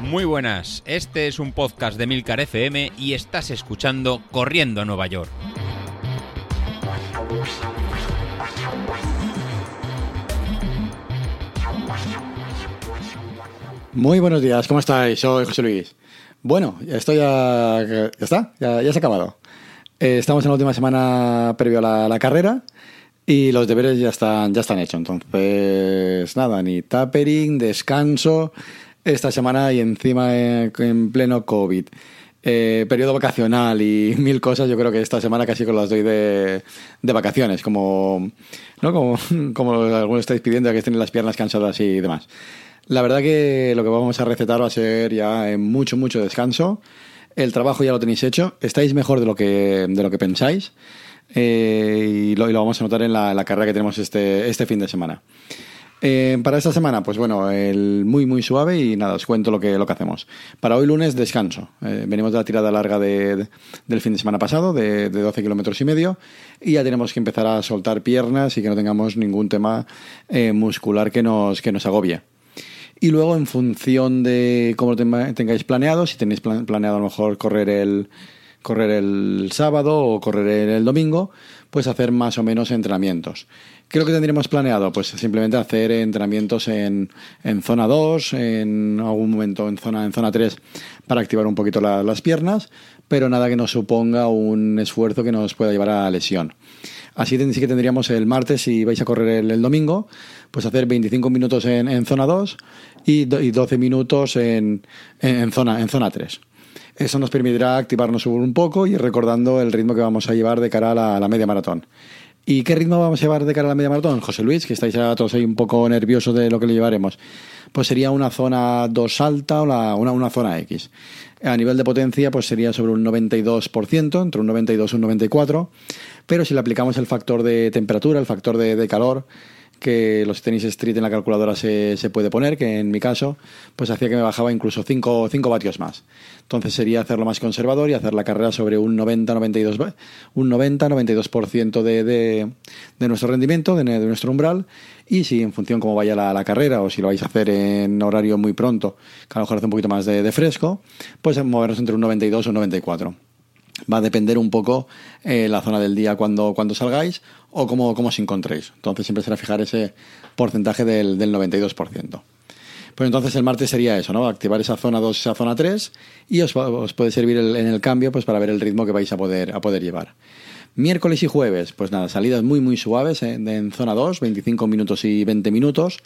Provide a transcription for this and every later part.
Muy buenas, este es un podcast de Milcar FM y estás escuchando Corriendo a Nueva York. Muy buenos días, ¿cómo estáis? Soy José Luis. Bueno, esto ya, ya está, ya, se ha acabado. Eh, estamos en la última semana previo a la carrera y los deberes ya están, ya están hechos. Entonces, nada, ni tapering, descanso esta semana y encima en, en pleno COVID. Eh, periodo vacacional y mil cosas, yo creo que esta semana casi con las doy de, de vacaciones, como, ¿no? como, como algunos estáis pidiendo, que estén las piernas cansadas y demás. La verdad que lo que vamos a recetar va a ser ya mucho, mucho descanso. El trabajo ya lo tenéis hecho. Estáis mejor de lo que, de lo que pensáis. Eh, y, lo, vamos a notar en la, carrera que tenemos este, este fin de semana. Eh, para esta semana, pues bueno, el muy muy suave y nada, os cuento lo que, lo que hacemos. Para hoy lunes, descanso. Eh, venimos de la tirada larga de, de, del fin de semana pasado, de, de 12 kilómetros y medio, y ya tenemos que empezar a soltar piernas y que no tengamos ningún tema muscular que nos, que nos agobie. Y luego, en función de cómo tengáis planeado, si tenéis planeado a lo mejor correr el, correr el sábado o correr el domingo, pues hacer más o menos entrenamientos. ¿Qué es lo que tendríamos planeado? Pues simplemente hacer entrenamientos en, en zona 2, en algún momento en zona, en zona 3 para activar un poquito la, las piernas, pero nada que nos suponga un esfuerzo que nos pueda llevar a lesión. Así sí que tendríamos el martes, si vais a correr el, el domingo, pues hacer 25 minutos en, en zona 2 y, do, y 12 minutos en, en, zona, en zona 3. Eso nos permitirá activarnos un poco y recordando el ritmo que vamos a llevar de cara a la, media maratón. ¿Y qué ritmo vamos a llevar de cara a la media maratón? José Luis, que estáis ya todos ahí un poco nerviosos de lo que le llevaremos. Pues sería una zona 2 alta o una, una zona X. A nivel de potencia, pues sería sobre un 92%, entre un 92 y un 94%. Pero si le aplicamos el factor de temperatura, el factor de calor, que los tenis street en la calculadora se, se, puede poner, que en mi caso, pues hacía que me bajaba incluso 5, 5 vatios más. Entonces sería hacerlo más conservador y hacer la carrera sobre un 90-92% un 90, 92 de, de, de, nuestro rendimiento, de, nuestro umbral. Y si en función cómo vaya la, carrera o si lo vais a hacer en horario muy pronto, que a lo mejor hace un poquito más de, de fresco, pues movernos entre un 92 o un 94 va a depender un poco eh, la zona del día cuando, cuando salgáis o cómo, cómo os encontréis. Entonces siempre será fijar ese porcentaje del, del 92%. Pues entonces el martes sería eso, ¿no? Activar esa zona 2, esa zona 3 y os, os puede servir en el cambio pues para ver el ritmo que vais a poder, a poder llevar. Miércoles y jueves, pues nada, salidas muy muy suaves en, en zona 2, 25 minutos y 20 minutos,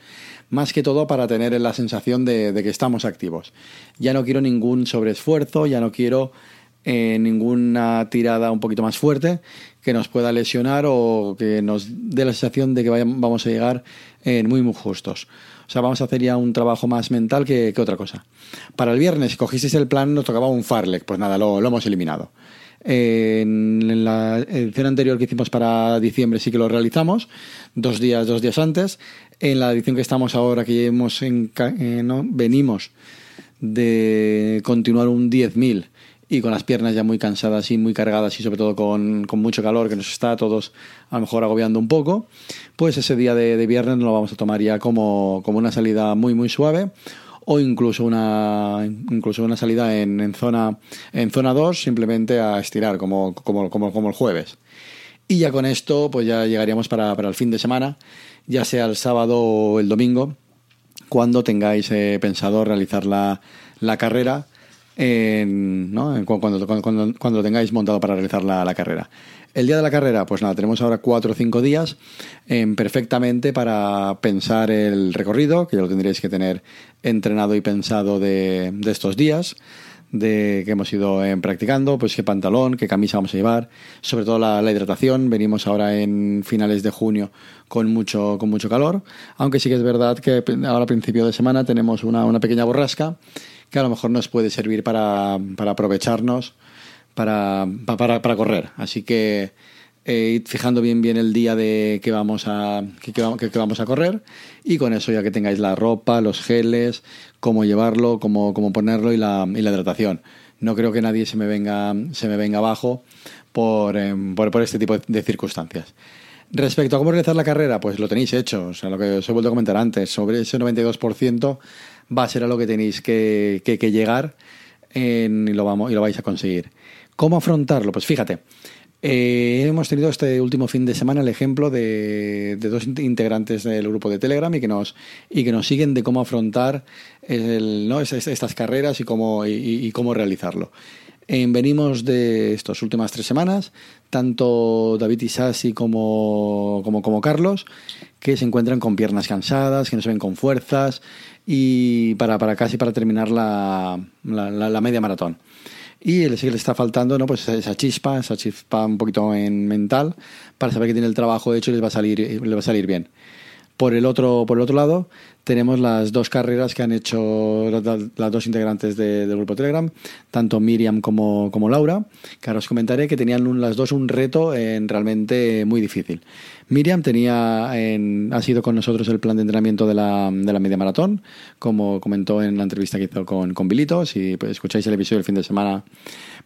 más que todo para tener la sensación de, de que estamos activos. Ya no quiero ningún sobreesfuerzo, ya no quiero eh, ninguna tirada un poquito más fuerte que nos pueda lesionar o que nos dé la sensación de que vamos a llegar eh, muy muy justos. O sea, vamos a hacer ya un trabajo más mental que, otra cosa. Para el viernes, si cogisteis el plan, nos tocaba un farlek. Pues nada, lo, hemos eliminado. En la edición anterior que hicimos para diciembre sí que lo realizamos, dos días, dos días antes. En la edición que estamos ahora, que hemos eh, venimos de continuar un 10.000 y con las piernas ya muy cansadas y muy cargadas y sobre todo con, con, mucho calor que nos está a todos a lo mejor agobiando un poco, pues ese día de, de viernes lo vamos a tomar ya como, como una salida muy muy suave o incluso una incluso una salida en, en zona en zona 2 simplemente a estirar como, como, como, como el jueves. Y ya con esto pues ya llegaríamos para, para el fin de semana, ya sea el sábado o el domingo, cuando tengáis eh, pensado realizar la, la carrera en, ¿no? cuando, lo tengáis montado para realizar la, carrera. El día de la carrera, pues nada, tenemos ahora cuatro o cinco días eh, perfectamente para pensar el recorrido, que ya lo tendréis que tener entrenado y pensado de, de estos días de que hemos ido eh, practicando, pues qué pantalón, qué camisa vamos a llevar, sobre todo la, hidratación. Venimos ahora en finales de junio con mucho, con mucho calor, aunque sí que es verdad que ahora a principio de semana tenemos una pequeña borrasca que a lo mejor nos puede servir para, para aprovecharnos para, para, para, correr. Así que eh, fijando bien bien el día de que vamos a que, que, que, vamos a correr y con eso ya que tengáis la ropa, los geles, cómo llevarlo, cómo, cómo ponerlo y la, y la hidratación. No creo que nadie se me venga, se me venga abajo por, eh, por, por este tipo de circunstancias. Respecto a cómo realizar la carrera, pues lo tenéis hecho. O sea, lo que os he vuelto a comentar antes, sobre ese 92% va a ser a lo que tenéis que, que, llegar en, y, lo vamos, y lo vais a conseguir. ¿Cómo afrontarlo? Pues fíjate, eh, hemos tenido este último fin de semana el ejemplo de, dos integrantes del grupo de Telegram y que nos, y que nos siguen de cómo afrontar ¿no? estas carreras y cómo, y cómo realizarlo. Eh, venimos de estas últimas tres semanas, tanto David Isasi como, como, como Carlos, que se encuentran con piernas cansadas, que no se ven con fuerzas, y para, para casi para terminar la, la, media maratón. Y le, le está faltando ¿no? pues esa chispa, esa chispa un poquito en mental, para saber que tiene el trabajo hecho y les va a salir, les va a salir bien. Por el otro, por el otro lado, tenemos las dos carreras que han hecho las dos integrantes del grupo Telegram, tanto Miriam como, como, Laura, que ahora os comentaré que tenían las dos un reto en realmente muy difícil. Miriam tenía ha sido con nosotros el plan de entrenamiento de la, de la media maratón, como comentó en la entrevista que hizo con, con Bilito. Si pues, escucháis el episodio del fin de semana,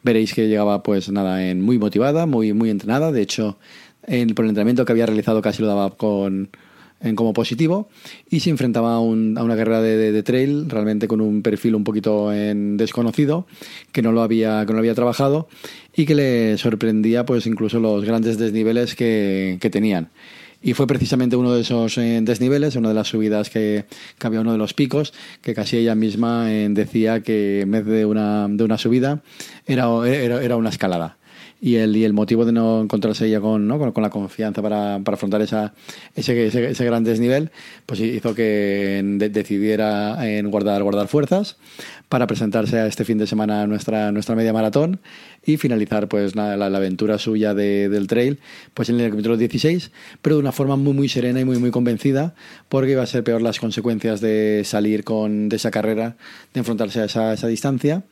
veréis que llegaba pues nada, en muy motivada, muy, muy entrenada. De hecho, en, por el entrenamiento que había realizado casi lo daba con en como positivo y se enfrentaba a, una carrera de, trail realmente con un perfil un poquito en desconocido que no lo había que no había trabajado y que le sorprendía pues incluso los grandes desniveles que, tenían. Y fue precisamente uno de esos eh, desniveles, una de las subidas que, que, había uno de los picos, que casi ella misma eh, decía que en vez de una, de una subida era, era una escalada y el, y el motivo de no encontrarse ella con, ¿no? con, la confianza para, para afrontar esa, ese, ese, gran desnivel, pues hizo que decidiera en guardar, guardar fuerzas para presentarse a este fin de semana nuestra, nuestra media maratón y finalizar pues la, la, aventura suya de, del trail pues en el kilómetro 16, pero de una forma muy muy serena y muy muy convencida porque iba a ser peor las consecuencias de salir con, de esa carrera, de enfrentarse a esa, esa distancia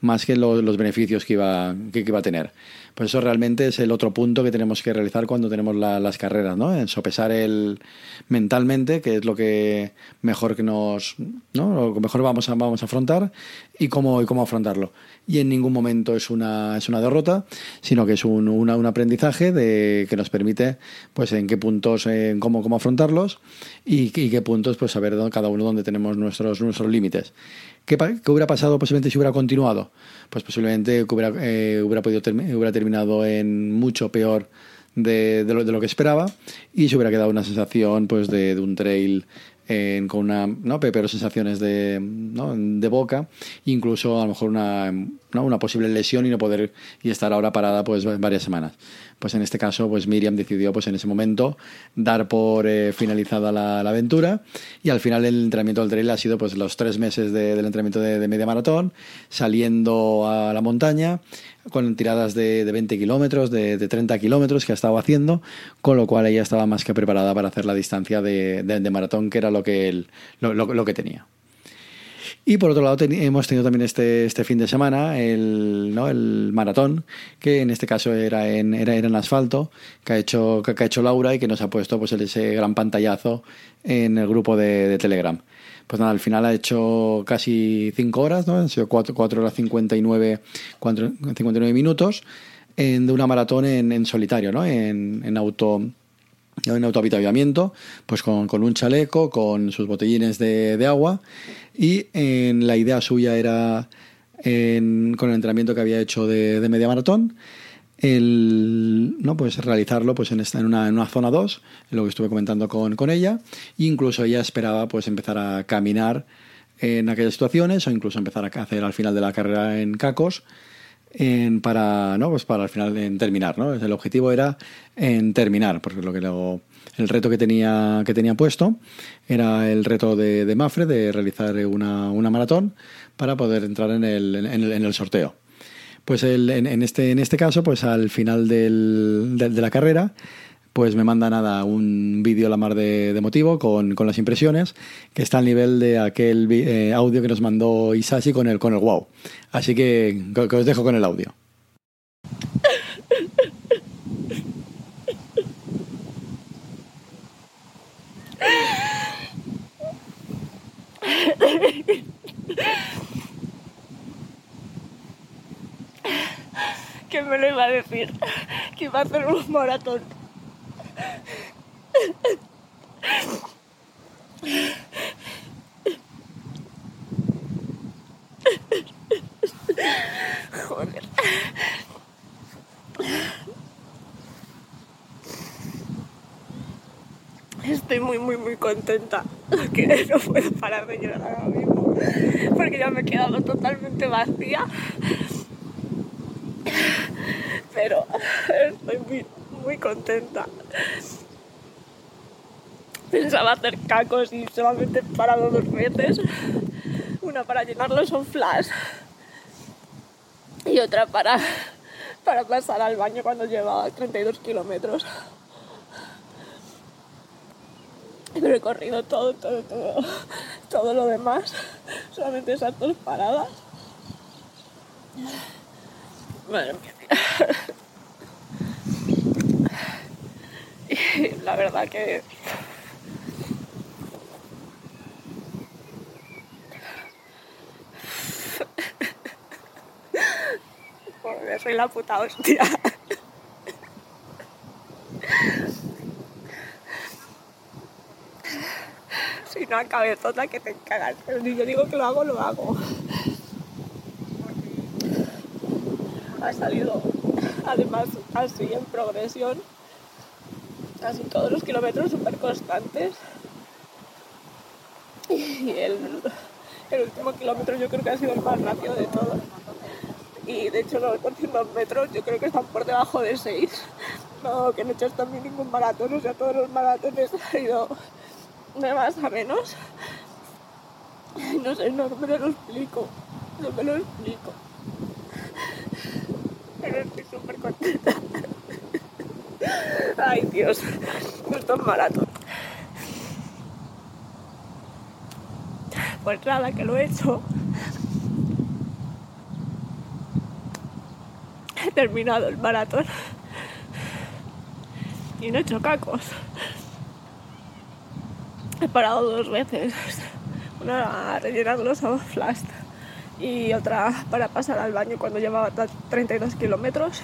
más que los beneficios que iba, que, iba a tener. Pues eso realmente es el otro punto que tenemos que realizar cuando tenemos las carreras, ¿no? En sopesar el mentalmente, que es lo que mejor que nos, ¿no? Lo que mejor vamos a, vamos afrontar y cómo, y cómo afrontarlo. Y en ningún momento es una, es una derrota, sino que es un, un aprendizaje de, que nos permite, pues, en qué puntos, en cómo, cómo afrontarlos y, y qué puntos, pues, saber cada uno dónde tenemos nuestros, nuestros límites. ¿Qué, hubiera pasado posiblemente si hubiera continuado? Pues posiblemente hubiera, eh, hubiera, podido hubiera terminado en mucho peor de, lo, de, lo, que esperaba y se hubiera quedado una sensación pues de, de un trail con una, ¿no? peores sensaciones de, ¿no? de boca, incluso a lo mejor una, una posible lesión y no poder y estar ahora parada pues varias semanas. Pues en este caso, pues Miriam decidió pues en ese momento dar por eh, finalizada la, aventura y al final el entrenamiento del trail ha sido pues los tres meses del entrenamiento de, de media maratón, saliendo a la montaña, con tiradas de, de 20 kilómetros, de, de, 30 kilómetros que ha estado haciendo, con lo cual ella estaba más que preparada para hacer la distancia de, de maratón, que era lo que, lo, lo, que tenía. Y por otro lado hemos tenido también este, este fin de semana el, ¿no? el maratón, que en este caso era en, era, en asfalto, que ha, hecho, que, ha hecho Laura y que nos ha puesto pues, ese gran pantallazo en el grupo de Telegram pues nada, al final ha hecho casi 5 horas, ¿no? Han sido 4, horas 59, 59 minutos en, de una maratón en, en solitario, ¿no? En, en auto en pues con, un chaleco, con sus botellines de, de agua y en, la idea suya era en, con el entrenamiento que había hecho de, de media maratón el no pues realizarlo pues en esta en una, en una zona 2 lo que estuve comentando con, con ella. Incluso ella esperaba pues empezar a caminar en aquellas situaciones o incluso empezar a hacer al final de la carrera en cacos en, para no pues para al final en terminar no el objetivo era en terminar porque lo que luego el reto que tenía que tenía puesto era el reto de, de Mafre de realizar una, una maratón para poder entrar en el, en el, en el sorteo pues el, en, este, en este caso, pues al final del, de, la carrera, pues me manda nada un vídeo la mar de, motivo con, con, las impresiones, que está al nivel de aquel eh, audio que nos mandó Isashi con el, con el wow. Así que os dejo con el audio. hacer un maratón. Joder. Estoy muy, muy, muy contenta. Que no puedo parar de llorar ahora mismo. Porque ya me he quedado totalmente vacía. Pero estoy muy, muy contenta. Pensaba hacer cacos y solamente he parado dos veces. Una para llenarlos un flash y otra para, para pasar al baño cuando llevaba 32 kilómetros. He recorrido todo, todo, todo, todo lo demás, solamente esas dos paradas. Madre mía. Y la verdad que Joder, soy la puta hostia. Si no, cabezota que te cagas. Pero si yo digo que lo hago, lo hago. Ha salido, además, así en progresión. Casi todos los kilómetros súper constantes. Y el, el último kilómetro yo creo que ha sido el más rápido de todos y de hecho los últimos metros yo creo que están por debajo de 6. No, que no he hecho también ningún maratón, o sea, todos los maratones han ido de más a menos. No sé, no me lo explico, no me lo explico. Pero estoy súper contenta. Ay Dios, estos maratón. Pues nada, que lo he hecho. he terminado el maratón y no he hecho cacos. He parado dos veces, una a rellenar los flash y otra para pasar al baño cuando llevaba 32 kilómetros.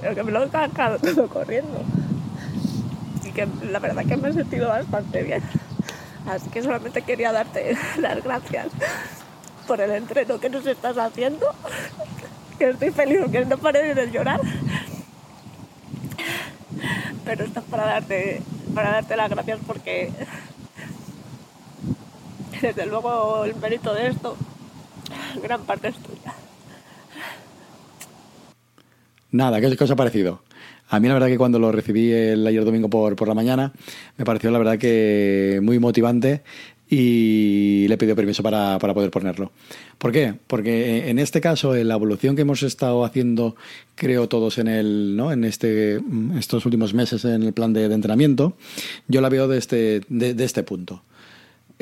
Pero que me lo he cacado todo corriendo. Y que la verdad que me he sentido bastante bien. Así que solamente quería darte las gracias por el entreno que nos estás haciendo que estoy feliz porque no paré de llorar. Pero esto es para darte, para darte las gracias porque desde luego el mérito de esto, gran parte es tuya. Nada, ¿qué os ha parecido? A mí la verdad que cuando lo recibí el ayer domingo por, por la mañana, me pareció la verdad que muy motivante y le pidió permiso para, para, poder ponerlo. ¿Por qué? Porque en este caso, en la evolución que hemos estado haciendo, creo todos en el, ¿no? en este, estos últimos meses en el plan de, entrenamiento, yo la veo de este, de, de este punto.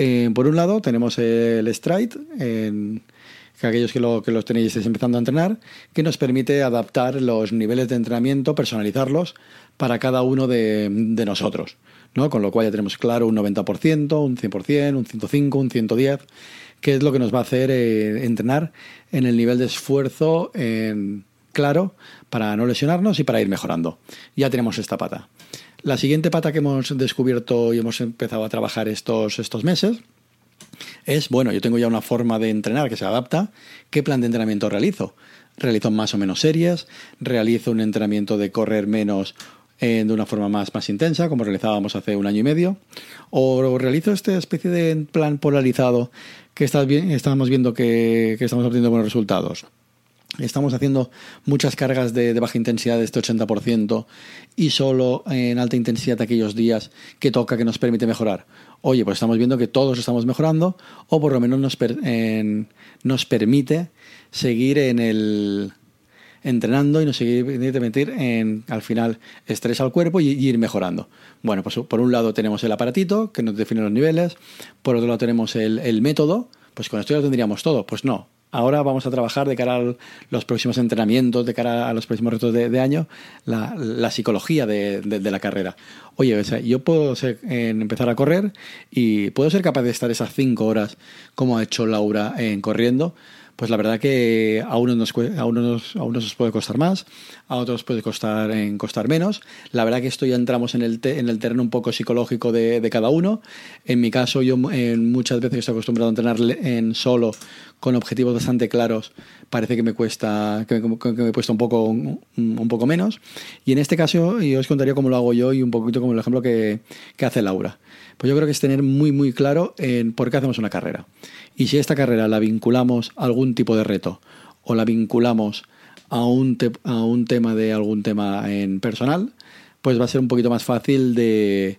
Eh, por un lado, tenemos el Stride, en, que aquellos que, lo, que los tenéis empezando a entrenar, que nos permite adaptar los niveles de entrenamiento, personalizarlos para cada uno de, de nosotros. ¿no? Con lo cual ya tenemos claro un 90%, un 100%, un 105, un 110, que es lo que nos va a hacer eh, entrenar en el nivel de esfuerzo en, claro para no lesionarnos y para ir mejorando. Ya tenemos esta pata. La siguiente pata que hemos descubierto y hemos empezado a trabajar estos, estos meses es, bueno, yo tengo ya una forma de entrenar que se adapta. ¿Qué plan de entrenamiento realizo? Realizo más o menos series, realizo un entrenamiento de correr menos eh, de una forma más, más intensa, como realizábamos hace un año y medio, o realizo esta especie de plan polarizado que estás bien, estamos viendo que, que estamos obteniendo buenos resultados. Estamos haciendo muchas cargas de, baja intensidad de este 80% y solo en alta intensidad aquellos días que toca que nos permite mejorar. Oye, pues estamos viendo que todos estamos mejorando o por lo menos nos, nos permite seguir en el, entrenando y nos seguir meter en, al final, estrés al cuerpo y, y, ir mejorando. Bueno, pues por un lado tenemos el aparatito que nos define los niveles, por otro lado tenemos el, el método, pues con esto ya lo tendríamos todo. Pues no, ahora vamos a trabajar de cara a los próximos entrenamientos, de cara a los próximos retos de, año, la, psicología de, la carrera. Oye, o sea, yo puedo ser, en empezar a correr y puedo ser capaz de estar esas cinco horas como ha hecho Laura en corriendo pues la verdad que a unos nos, a unos, a unos nos puede costar más, a otros puede costar, en costar menos. La verdad que esto ya entramos en el, en el terreno un poco psicológico de, de cada uno. En mi caso, yo eh, muchas veces estoy acostumbrado a entrenar en solo con objetivos bastante claros, parece que me cuesta que me, que me cuesta un poco un, poco menos. Y en este caso yo os contaría cómo lo hago yo y un poquito como el ejemplo que, que hace Laura. Pues yo creo que es tener muy muy claro por qué hacemos una carrera. Y si esta carrera la vinculamos a algún tipo de reto o la vinculamos a un, te- a un tema de algún tema en personal, pues va a ser un poquito más fácil de,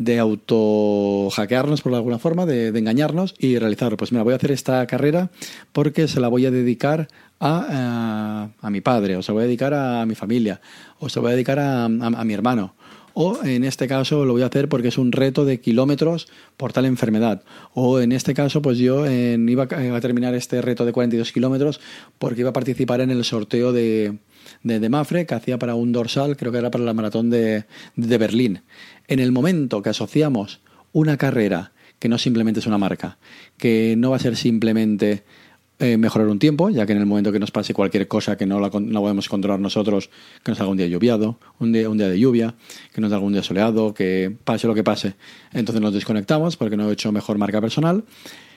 de auto hackearnos por alguna forma, de, de engañarnos y realizarlo. Pues mira, voy a hacer esta carrera porque se la voy a dedicar a, a, a mi padre, o se la voy a dedicar a mi familia, o se la voy a dedicar a, a- mi hermano. O en este caso lo voy a hacer porque es un reto de kilómetros por tal enfermedad. O en este caso, pues yo eh, iba a terminar este reto de 42 kilómetros porque iba a participar en el sorteo de, de, Mafre que hacía para un dorsal, creo que era para la maratón de, de Berlín. En el momento que asociamos una carrera que no simplemente es una marca, que no va a ser simplemente eh, mejorar un tiempo, ya que en el momento que nos pase cualquier cosa que no la, no podemos controlar nosotros, que nos haga un día lloviado, un día, un día de lluvia, que nos haga un día soleado, que pase lo que pase, entonces nos desconectamos porque no he hecho mejor marca personal.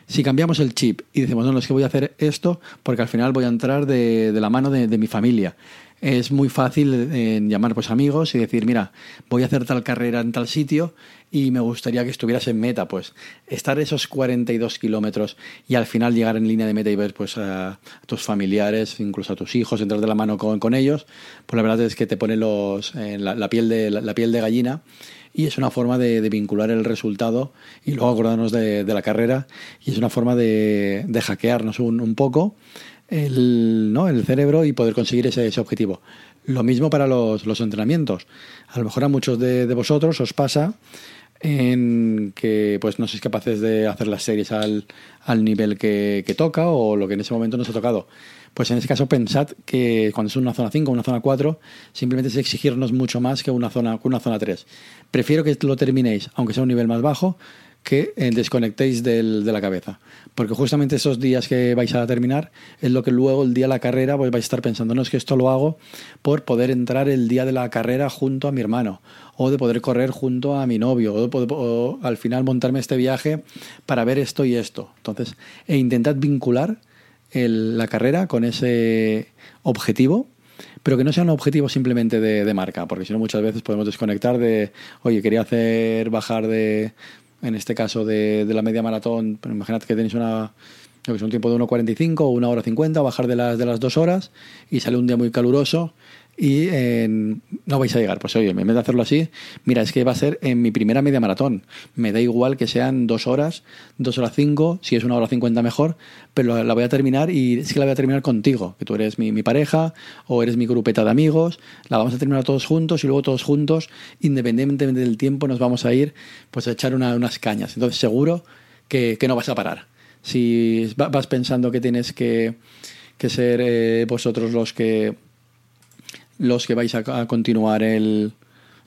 Si cambiamos el chip y decimos, no, no, es que voy a hacer esto porque al final voy a entrar de, de la mano de mi familia. Es muy fácil eh, llamar pues amigos y decir, mira, voy a hacer tal carrera en tal sitio y me gustaría que estuvieras en meta, pues estar esos 42 kilómetros y al final llegar en línea de meta y ver pues a, tus familiares, incluso a tus hijos, entrar de la mano con, con ellos, pues la verdad es que te pone los, eh, la, piel de, la, la piel de gallina y es una forma de, de vincular el resultado y luego acordarnos de, de la carrera y es una forma de, de hackearnos un, un poco el, ¿no? el cerebro y poder conseguir ese, ese objetivo. Lo mismo para los, los entrenamientos. A lo mejor a muchos de, de vosotros os pasa en que pues no sois capaces de hacer las series al, al nivel que, que toca o lo que en ese momento nos ha tocado. Pues en ese caso pensad que cuando es una zona 5 o una zona 4, simplemente es exigirnos mucho más que una zona, una zona 3. Prefiero que lo terminéis, aunque sea un nivel más bajo, que eh, desconectéis del, de la cabeza. Porque justamente esos días que vais a terminar es lo que luego el día de la carrera pues vais a estar pensando, no es que esto lo hago por poder entrar el día de la carrera junto a mi hermano, o de poder correr junto a mi novio, o, poder- o al final montarme este viaje para ver esto y esto. Entonces, e intentad vincular la carrera con ese objetivo pero que no sea un objetivo simplemente de, de marca, porque si no muchas veces podemos desconectar de, oye, quería hacer bajar de, en este caso de, de la media maratón, pero imaginad que tenéis una, que sé, un tiempo de 1.45 o 1 hora 50, bajar de las, de las dos horas y sale un día muy caluroso y eh, no vais a llegar. Pues oye, en vez de hacerlo así, mira, es que va a ser en mi primera media maratón. Me da igual que sean dos horas, dos horas cinco, si es una hora cincuenta mejor, pero la voy a terminar y es que la voy a terminar contigo, que tú eres mi, mi pareja o eres mi grupeta de amigos, la vamos a terminar todos juntos y luego todos juntos, independientemente del tiempo, nos vamos a ir pues a echar una- unas cañas. Entonces seguro que, que no vas a parar. Si va- vas pensando que tienes que, que ser eh, vosotros los que los que vais a, a continuar el,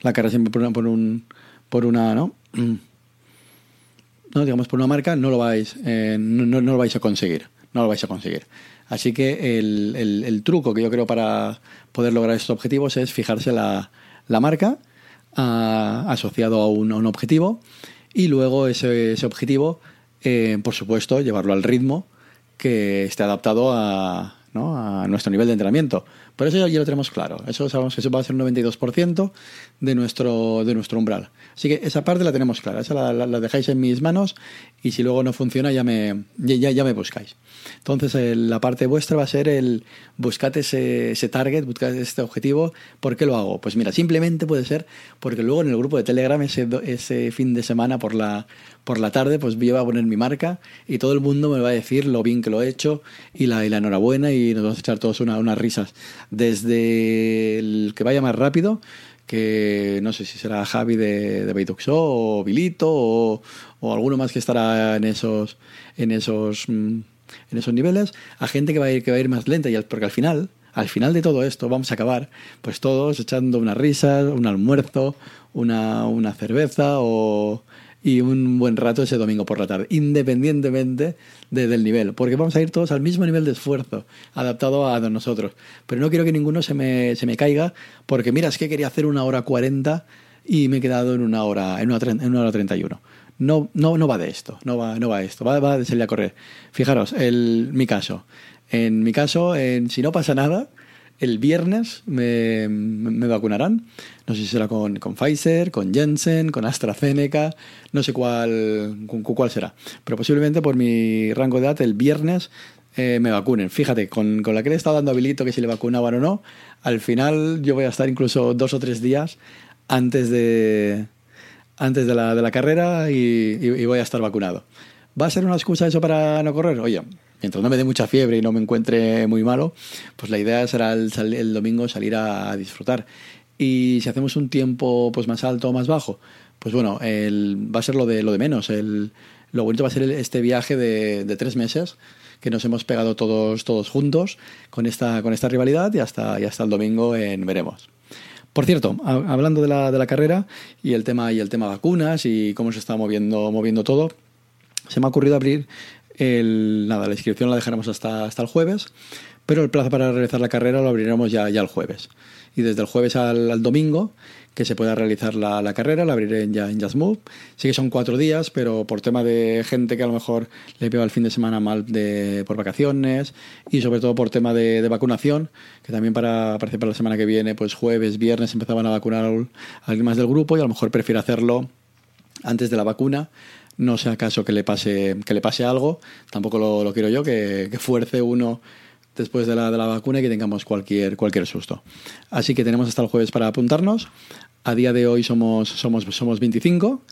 la carrera siempre por una, por, un, por una ¿no? no digamos por una marca no lo vais eh, no, no- lo vais a conseguir no lo vais a conseguir así que el, el- truco que yo creo para poder lograr estos objetivos es fijarse la, la marca ah, asociado a un, a un objetivo y luego ese, ese objetivo eh, por supuesto llevarlo al ritmo que esté adaptado a, ¿no? a nuestro nivel de entrenamiento. Por eso ya, lo tenemos claro. Eso sabemos que eso va a ser un 92% de nuestro, de nuestro umbral. Así que esa parte la tenemos clara. Esa la, dejáis en mis manos y si luego no funciona ya me, ya, ya- me buscáis. Entonces la parte vuestra va a ser el buscad ese, ese target, buscad este objetivo. ¿Por qué lo hago? Pues mira, simplemente puede ser porque luego en el grupo de Telegram ese, ese fin de semana por la, por la tarde pues yo voy a poner mi marca y todo el mundo me va a decir lo bien que lo he hecho y la, y la enhorabuena y nos vamos a echar todos una- unas risas. Desde el que vaya más rápido, que no sé si será Javi de, de Beituxo o Vilito o, o alguno más que estará en esos, en esos, mm, en esos niveles, a gente que va a ir, que va a ir más lenta, y porque al final, al final de todo esto vamos a acabar pues todos echando unas risas, un almuerzo, una, una cerveza o y un buen rato ese domingo por la tarde, independientemente del nivel, porque vamos a ir todos al mismo nivel de esfuerzo, adaptado a nosotros. Pero no quiero que ninguno se me, se me caiga, porque mira, es que quería hacer una hora 40 y me he quedado en una hora, en una, en una hora 31. No, no, no va de esto, no va, no va de esto, va, va de salir a correr. Fijaros, el, mi caso. En mi caso, en, si no pasa nada, el viernes me, vacunarán. No sé si será con, con, Pfizer, con Jensen, con AstraZeneca, no sé cuál, cuál será. Pero posiblemente por mi rango de edad el viernes eh, me vacunen. Fíjate, con, con, la que le he estado dando habilito que si le vacunaban o no, al final yo voy a estar incluso dos o tres días antes de, antes de, la, de la carrera y, y voy a estar vacunado. ¿Va a ser una excusa eso para no correr? Oye, mientras no me dé mucha fiebre y no me encuentre muy malo, pues la idea será el, domingo salir a, disfrutar. Y si hacemos un tiempo pues más alto o más bajo, pues bueno, va a ser lo de, lo de menos. Lo bonito va a ser este viaje de, tres meses que nos hemos pegado todos, todos juntos con esta, con esta rivalidad y hasta, hasta el domingo en veremos. Por cierto, hablando de la, de la carrera y el tema y el tema vacunas y cómo se está moviendo, moviendo todo, se me ha ocurrido abrir el, nada, la inscripción la dejaremos hasta, hasta el jueves, pero el plazo para realizar la carrera lo abriremos ya, ya el jueves. Y desde el jueves al, domingo, que se pueda realizar la, carrera, la abriré ya en Just Move. Sí que son cuatro días, pero por tema de gente que a lo mejor le pega el fin de semana mal de, por vacaciones y sobre todo por tema de, vacunación, que también para, parece para la semana que viene, pues jueves, viernes empezaban a vacunar a alguien más del grupo y a lo mejor prefiere hacerlo antes de la vacuna no sea acaso que le pase, que le pase algo, tampoco lo, quiero yo, que, fuerce uno después de la, de la vacuna y que tengamos cualquier, cualquier susto. Así que tenemos hasta el jueves para apuntarnos. A día de hoy somos, somos, somos 25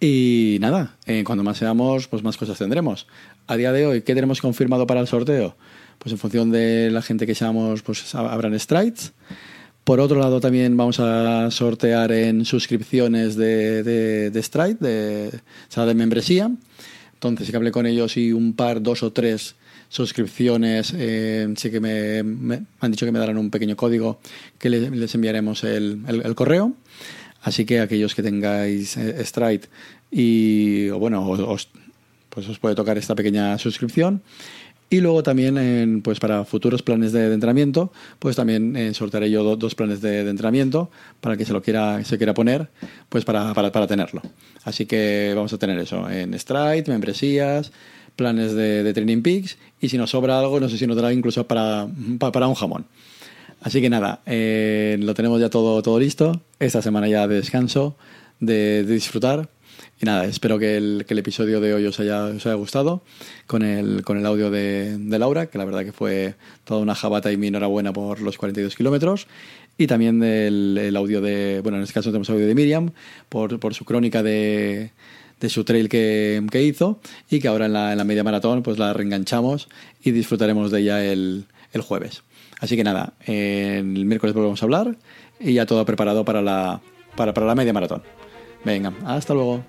y nada, eh, cuando más seamos, pues más cosas tendremos. A día de hoy, ¿qué tenemos confirmado para el sorteo? Pues en función de la gente que seamos, pues habrán strides. Por otro lado, también vamos a sortear en suscripciones de, de, de Stride, de, o de membresía. Entonces, que hablé con ellos y un par, dos o tres suscripciones, eh, sí que me, han dicho que me darán un pequeño código que les, enviaremos el, el, correo. Así que aquellos que tengáis eh, Stride y, o bueno, os, pues os puede tocar esta pequeña suscripción. Y luego también, pues para futuros planes de, entrenamiento, pues también eh, sortearé yo dos planes de, entrenamiento para que se lo quiera, se quiera poner, pues para, para, para, tenerlo. Así que vamos a tener eso en Stride, membresías, planes de, de Training Peaks y si nos sobra algo, no sé si nos dará incluso para, para un jamón. Así que nada, eh, lo tenemos ya todo, todo listo. Esta semana ya de descanso, de, de disfrutar y nada, espero que el, el episodio de hoy os haya, os haya gustado con el, con el audio de, de, Laura, que la verdad que fue toda una jabata y mi enhorabuena por los 42 kilómetros. Y también el, el, audio de, bueno, en este caso tenemos audio de Miriam por, por su crónica de, de su trail que, que, hizo y que ahora en la, en la, media maratón pues la reenganchamos y disfrutaremos de ella el, el jueves. Así que nada, el miércoles volvemos a hablar y ya todo preparado para la, para, para la media maratón. Venga, hasta luego.